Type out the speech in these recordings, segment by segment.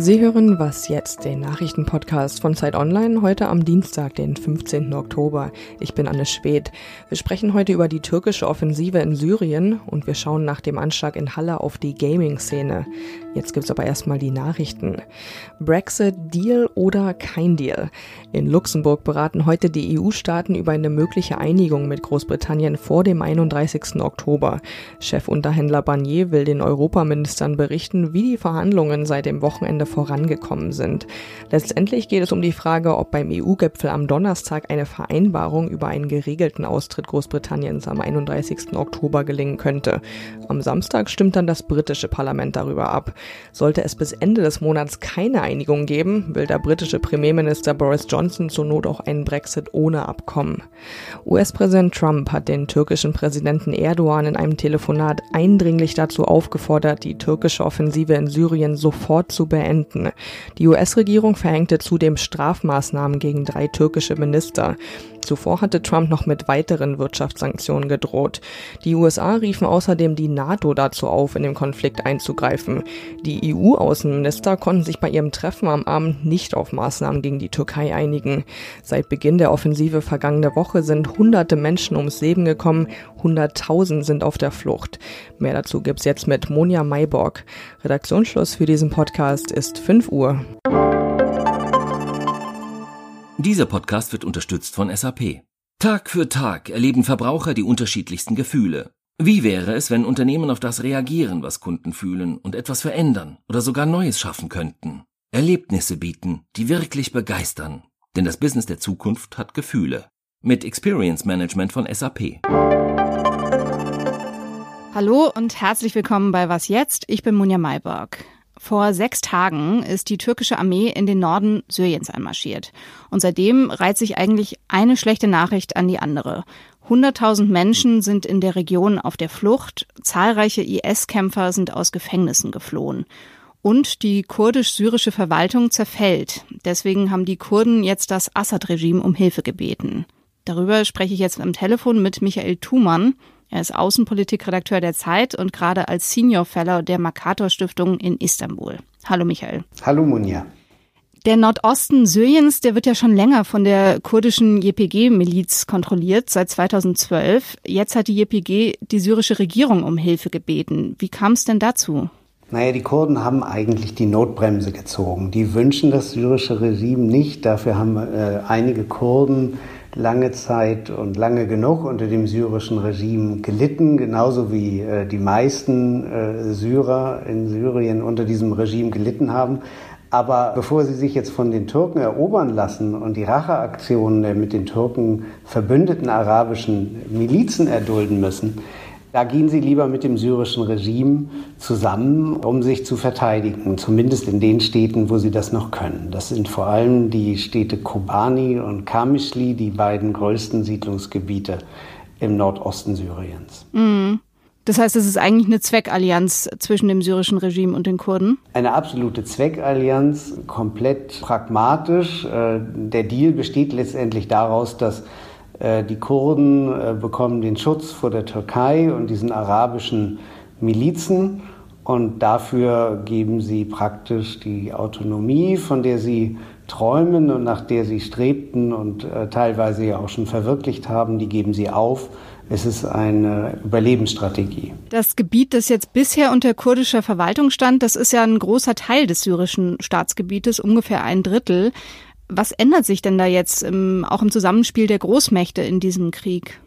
Sie hören Was jetzt, den Nachrichtenpodcast von Zeit Online, heute am Dienstag, den 15. Oktober. Ich bin Anne Schwedt. Wir sprechen heute über die türkische Offensive in Syrien und wir schauen nach dem Anschlag in Halle auf die Gaming-Szene. Jetzt gibt's aber erstmal die Nachrichten. Brexit, Deal oder kein Deal? In Luxemburg beraten heute die EU-Staaten über eine mögliche Einigung mit Großbritannien vor dem 31. Oktober. Chefunterhändler Barnier will den Europaministern berichten, wie die Verhandlungen seit dem Wochenende vorangekommen sind. Letztendlich geht es um die Frage, ob beim EU-Gipfel am Donnerstag eine Vereinbarung über einen geregelten Austritt Großbritanniens am 31. Oktober gelingen könnte. Am Samstag stimmt dann das britische Parlament darüber ab. Sollte es bis Ende des Monats keine Einigung geben, will der britische Premierminister Boris Johnson zur Not auch einen Brexit ohne Abkommen. US-Präsident Trump hat den türkischen Präsidenten Erdogan in einem Telefonat eindringlich dazu aufgefordert, die türkische Offensive in Syrien sofort zu beenden. Die US-Regierung verhängte zudem Strafmaßnahmen gegen drei türkische Minister. Zuvor hatte Trump noch mit weiteren Wirtschaftssanktionen gedroht. Die USA riefen außerdem die NATO dazu auf, in den Konflikt einzugreifen. Die EU-Außenminister konnten sich bei ihrem Treffen am Abend nicht auf Maßnahmen gegen die Türkei einigen. Seit Beginn der Offensive vergangene Woche sind hunderte Menschen ums Leben gekommen, hunderttausend sind auf der Flucht. Mehr dazu gibt's jetzt mit Monja Mayborg. Redaktionsschluss für diesen Podcast ist 5 Uhr. Dieser Podcast wird unterstützt von SAP. Tag für Tag erleben Verbraucher die unterschiedlichsten Gefühle. Wie wäre es, wenn Unternehmen auf das reagieren, was Kunden fühlen und etwas verändern oder sogar Neues schaffen könnten? Erlebnisse bieten, die wirklich begeistern. Denn das Business der Zukunft hat Gefühle. Mit Experience Management von SAP. Hallo und herzlich willkommen bei Was jetzt? Ich bin Munja Mayberg. Vor sechs Tagen ist die türkische Armee in den Norden Syriens einmarschiert. Und seitdem reiht sich eigentlich eine schlechte Nachricht an die andere. Hunderttausend Menschen sind in der Region auf der Flucht, zahlreiche IS-Kämpfer sind aus Gefängnissen geflohen. Und die kurdisch-syrische Verwaltung zerfällt. Deswegen haben die Kurden jetzt das Assad-Regime um Hilfe gebeten. Darüber spreche ich jetzt am Telefon mit Michael Thumann. Er ist Außenpolitikredakteur der Zeit und gerade als Senior Fellow der Makator Stiftung in Istanbul. Hallo Michael. Hallo Munja. Der Nordosten Syriens, der wird ja schon länger von der kurdischen JPG-Miliz kontrolliert, seit 2012. Jetzt hat die JPG die syrische Regierung um Hilfe gebeten. Wie kam es denn dazu? Naja, die Kurden haben eigentlich die Notbremse gezogen. Die wünschen das syrische Regime nicht. Dafür haben äh, einige Kurden lange Zeit und lange genug unter dem syrischen Regime gelitten, genauso wie äh, die meisten äh, Syrer in Syrien unter diesem Regime gelitten haben. Aber bevor sie sich jetzt von den Türken erobern lassen und die Racheaktionen der mit den Türken verbündeten arabischen Milizen erdulden müssen, da gehen sie lieber mit dem syrischen Regime zusammen, um sich zu verteidigen, zumindest in den Städten, wo sie das noch können. Das sind vor allem die Städte Kobani und Kamischli, die beiden größten Siedlungsgebiete im Nordosten Syriens. Mhm. Das heißt, es ist eigentlich eine Zweckallianz zwischen dem syrischen Regime und den Kurden? Eine absolute Zweckallianz, komplett pragmatisch. Äh, der Deal besteht letztendlich daraus, dass die Kurden äh, bekommen den Schutz vor der Türkei und diesen arabischen Milizen und dafür geben sie praktisch die Autonomie, von der sie träumen und nach der sie strebten und äh, teilweise ja auch schon verwirklicht haben, die geben sie auf. Es ist eine Überlebensstrategie. Das Gebiet, das jetzt bisher unter kurdischer Verwaltung stand, das ist ja ein großer Teil des syrischen Staatsgebietes, ungefähr ein Drittel. Was ändert sich denn da jetzt im, auch im Zusammenspiel der Großmächte in diesem Krieg?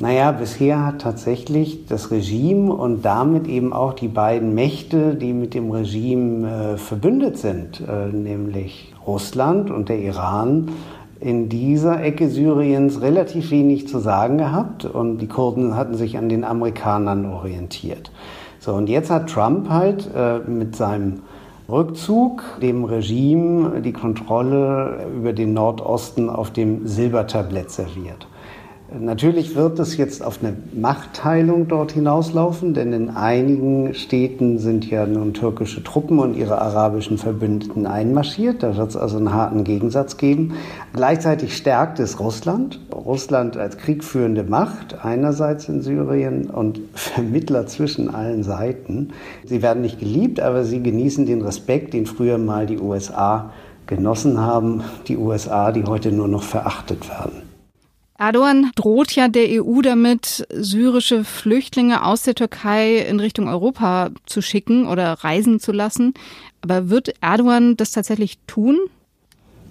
Naja, bisher hat tatsächlich das Regime und damit eben auch die beiden Mächte, die mit dem Regime äh, verbündet sind, äh, nämlich Russland und der Iran, in dieser Ecke Syriens relativ wenig zu sagen gehabt und die Kurden hatten sich an den Amerikanern orientiert. So, und jetzt hat Trump halt äh, mit seinem Rückzug dem Regime die Kontrolle über den Nordosten auf dem Silbertablett serviert. Natürlich wird es jetzt auf eine Machtteilung dort hinauslaufen, denn in einigen Städten sind ja nun türkische Truppen und ihre arabischen Verbündeten einmarschiert. Da wird es also einen harten Gegensatz geben. Gleichzeitig stärkt es Russland. Russland als kriegführende Macht einerseits in Syrien und Vermittler zwischen allen Seiten. Sie werden nicht geliebt, aber sie genießen den Respekt, den früher mal die USA genossen haben. Die USA, die heute nur noch verachtet werden. Erdogan droht ja der EU damit, syrische Flüchtlinge aus der Türkei in Richtung Europa zu schicken oder reisen zu lassen. Aber wird Erdogan das tatsächlich tun?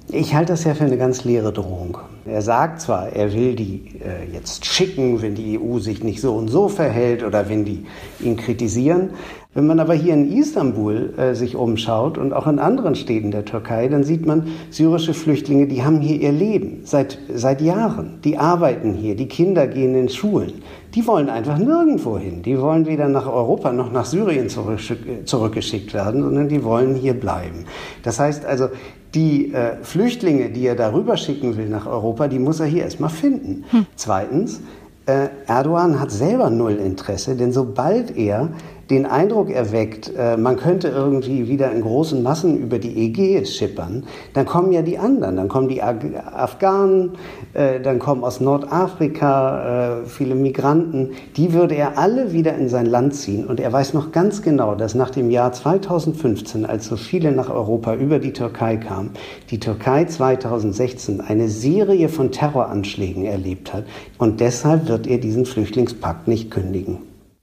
Ich halte das ja für eine ganz leere Drohung. Er sagt zwar, er will die äh, jetzt schicken, wenn die EU sich nicht so und so verhält oder wenn die ihn kritisieren, wenn man aber hier in Istanbul äh, sich umschaut und auch in anderen Städten der Türkei, dann sieht man syrische Flüchtlinge, die haben hier ihr Leben seit, seit Jahren. Die arbeiten hier, die Kinder gehen in Schulen. Die wollen einfach nirgendwo hin. Die wollen weder nach Europa noch nach Syrien zurück, zurückgeschickt werden, sondern die wollen hier bleiben. Das heißt also, die äh, Flüchtlinge, die er darüber schicken will nach Europa, die muss er hier erstmal finden. Hm. Zweitens, äh, Erdogan hat selber null Interesse, denn sobald er den Eindruck erweckt, äh, man könnte irgendwie wieder in großen Massen über die Ägäis schippern, dann kommen ja die anderen, dann kommen die Afghanen, äh, dann kommen aus Nordafrika äh, viele Migranten, die würde er alle wieder in sein Land ziehen. Und er weiß noch ganz genau, dass nach dem Jahr 2015, als so viele nach Europa über die Türkei kamen, die Türkei 2016 eine Serie von Terroranschlägen erlebt hat. Und deshalb wird er diesen Flüchtlingspakt nicht kündigen.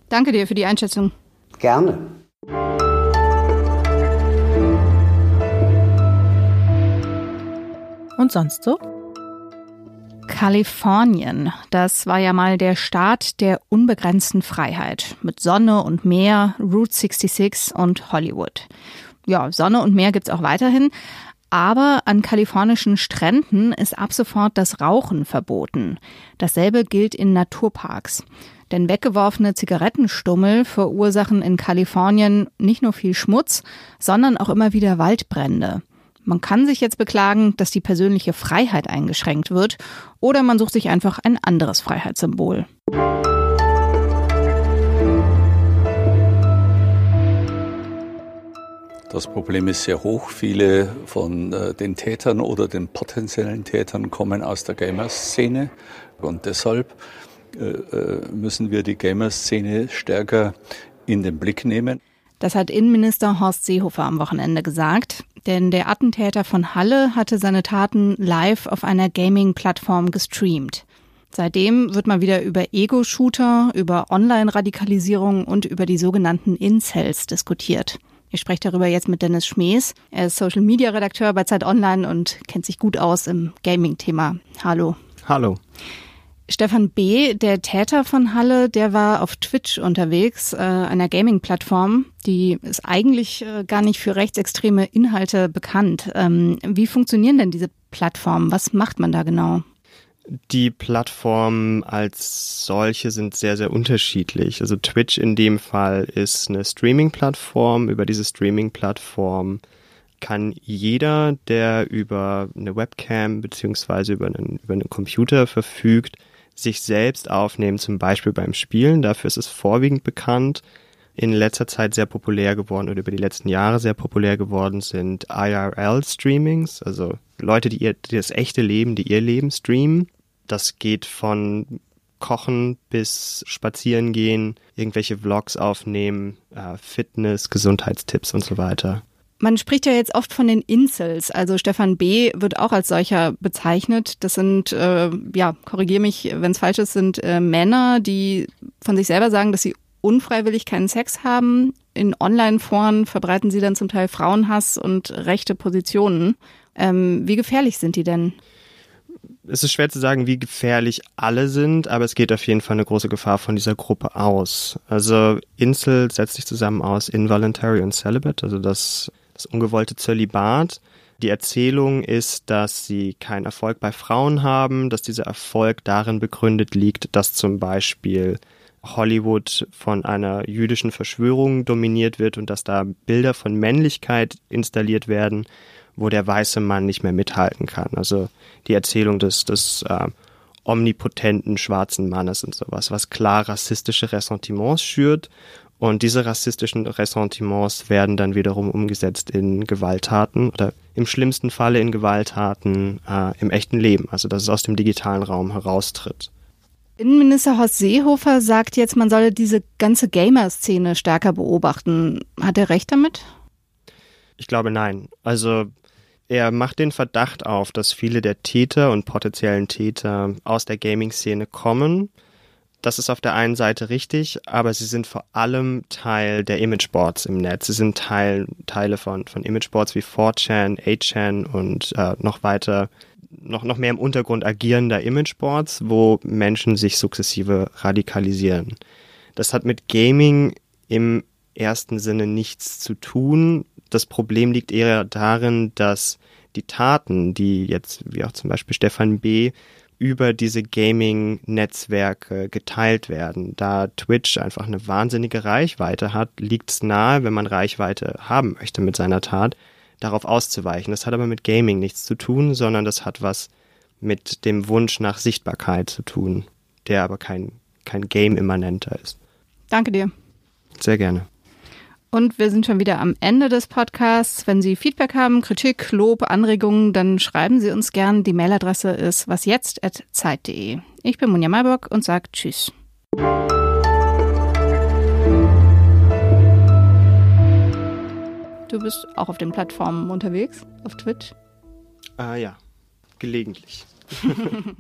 Danke dir für die Einschätzung. Gerne. Und sonst so? Kalifornien, das war ja mal der Staat der unbegrenzten Freiheit mit Sonne und Meer, Route 66 und Hollywood. Ja, Sonne und Meer gibt's auch weiterhin, aber an kalifornischen Stränden ist ab sofort das Rauchen verboten. Dasselbe gilt in Naturparks. Denn weggeworfene Zigarettenstummel verursachen in Kalifornien nicht nur viel Schmutz, sondern auch immer wieder Waldbrände. Man kann sich jetzt beklagen, dass die persönliche Freiheit eingeschränkt wird, oder man sucht sich einfach ein anderes Freiheitssymbol. Das Problem ist sehr hoch. Viele von äh, den Tätern oder den potenziellen Tätern kommen aus der Gamer-Szene und deshalb müssen wir die Gamer-Szene stärker in den Blick nehmen. Das hat Innenminister Horst Seehofer am Wochenende gesagt, denn der Attentäter von Halle hatte seine Taten live auf einer Gaming-Plattform gestreamt. Seitdem wird mal wieder über Ego-Shooter, über Online-Radikalisierung und über die sogenannten Incels diskutiert. Ich spreche darüber jetzt mit Dennis Schmees. Er ist Social-Media-Redakteur bei Zeit Online und kennt sich gut aus im Gaming-Thema. Hallo. Hallo. Stefan B., der Täter von Halle, der war auf Twitch unterwegs, äh, einer Gaming-Plattform. Die ist eigentlich äh, gar nicht für rechtsextreme Inhalte bekannt. Ähm, wie funktionieren denn diese Plattformen? Was macht man da genau? Die Plattformen als solche sind sehr, sehr unterschiedlich. Also Twitch in dem Fall ist eine Streaming-Plattform. Über diese Streaming-Plattform kann jeder, der über eine Webcam beziehungsweise über über einen Computer verfügt, sich selbst aufnehmen, zum Beispiel beim Spielen. Dafür ist es vorwiegend bekannt. In letzter Zeit sehr populär geworden oder über die letzten Jahre sehr populär geworden sind IRL-Streamings, also Leute, die, ihr, die das echte Leben, die ihr Leben streamen. Das geht von Kochen bis Spazieren gehen, irgendwelche Vlogs aufnehmen, äh, Fitness, Gesundheitstipps und so weiter. Man spricht ja jetzt oft von den Incels. Also Stefan B. wird auch als solcher bezeichnet. Das sind, äh, ja, korrigier mich, wenn es falsch ist, sind äh, Männer, die von sich selber sagen, dass sie unfreiwillig keinen Sex haben. In Online-Foren verbreiten sie dann zum Teil Frauenhass und rechte Positionen. Ähm, wie gefährlich sind die denn? es ist schwer zu sagen, wie gefährlich alle sind, aber es geht auf jeden Fall eine große Gefahr von dieser Gruppe aus. Also Insel setzt sich zusammen aus Involuntary und Celibate, also das das ungewollte Zölibat. Die Erzählung ist, dass sie keinen Erfolg bei Frauen haben, dass dieser Erfolg darin begründet liegt, dass zum Beispiel Hollywood von einer jüdischen Verschwörung dominiert wird und dass da Bilder von Männlichkeit installiert werden, wo der weiße Mann nicht mehr mithalten kann. Also die Erzählung des, des äh, omnipotenten schwarzen Mannes und sowas, was klar rassistische Ressentiments schürt. Und diese rassistischen Ressentiments werden dann wiederum umgesetzt in Gewalttaten oder im schlimmsten Falle in Gewalttaten äh, im echten Leben, also dass es aus dem digitalen Raum heraustritt. Innenminister Horst Seehofer sagt jetzt, man solle diese ganze Gamer-Szene stärker beobachten. Hat er recht damit? Ich glaube nein. Also er macht den Verdacht auf, dass viele der Täter und potenziellen Täter aus der Gaming-Szene kommen. Das ist auf der einen Seite richtig, aber sie sind vor allem Teil der Imageboards im Netz. Sie sind Teil, Teile von, von Imageboards wie 4chan, 8chan und äh, noch weiter, noch, noch mehr im Untergrund agierender Imageboards, wo Menschen sich sukzessive radikalisieren. Das hat mit Gaming im ersten Sinne nichts zu tun. Das Problem liegt eher darin, dass die Taten, die jetzt, wie auch zum Beispiel Stefan B., über diese Gaming-Netzwerke geteilt werden. Da Twitch einfach eine wahnsinnige Reichweite hat, liegt es nahe, wenn man Reichweite haben möchte mit seiner Tat, darauf auszuweichen. Das hat aber mit Gaming nichts zu tun, sondern das hat was mit dem Wunsch nach Sichtbarkeit zu tun, der aber kein, kein Game-immanenter ist. Danke dir. Sehr gerne. Und wir sind schon wieder am Ende des Podcasts. Wenn Sie Feedback haben, Kritik, Lob, Anregungen, dann schreiben Sie uns gern. Die Mailadresse ist wasjetzt.zeit.de. Ich bin Munja Malburg und sage Tschüss. Du bist auch auf den Plattformen unterwegs, auf Twitch? Ah ja, gelegentlich.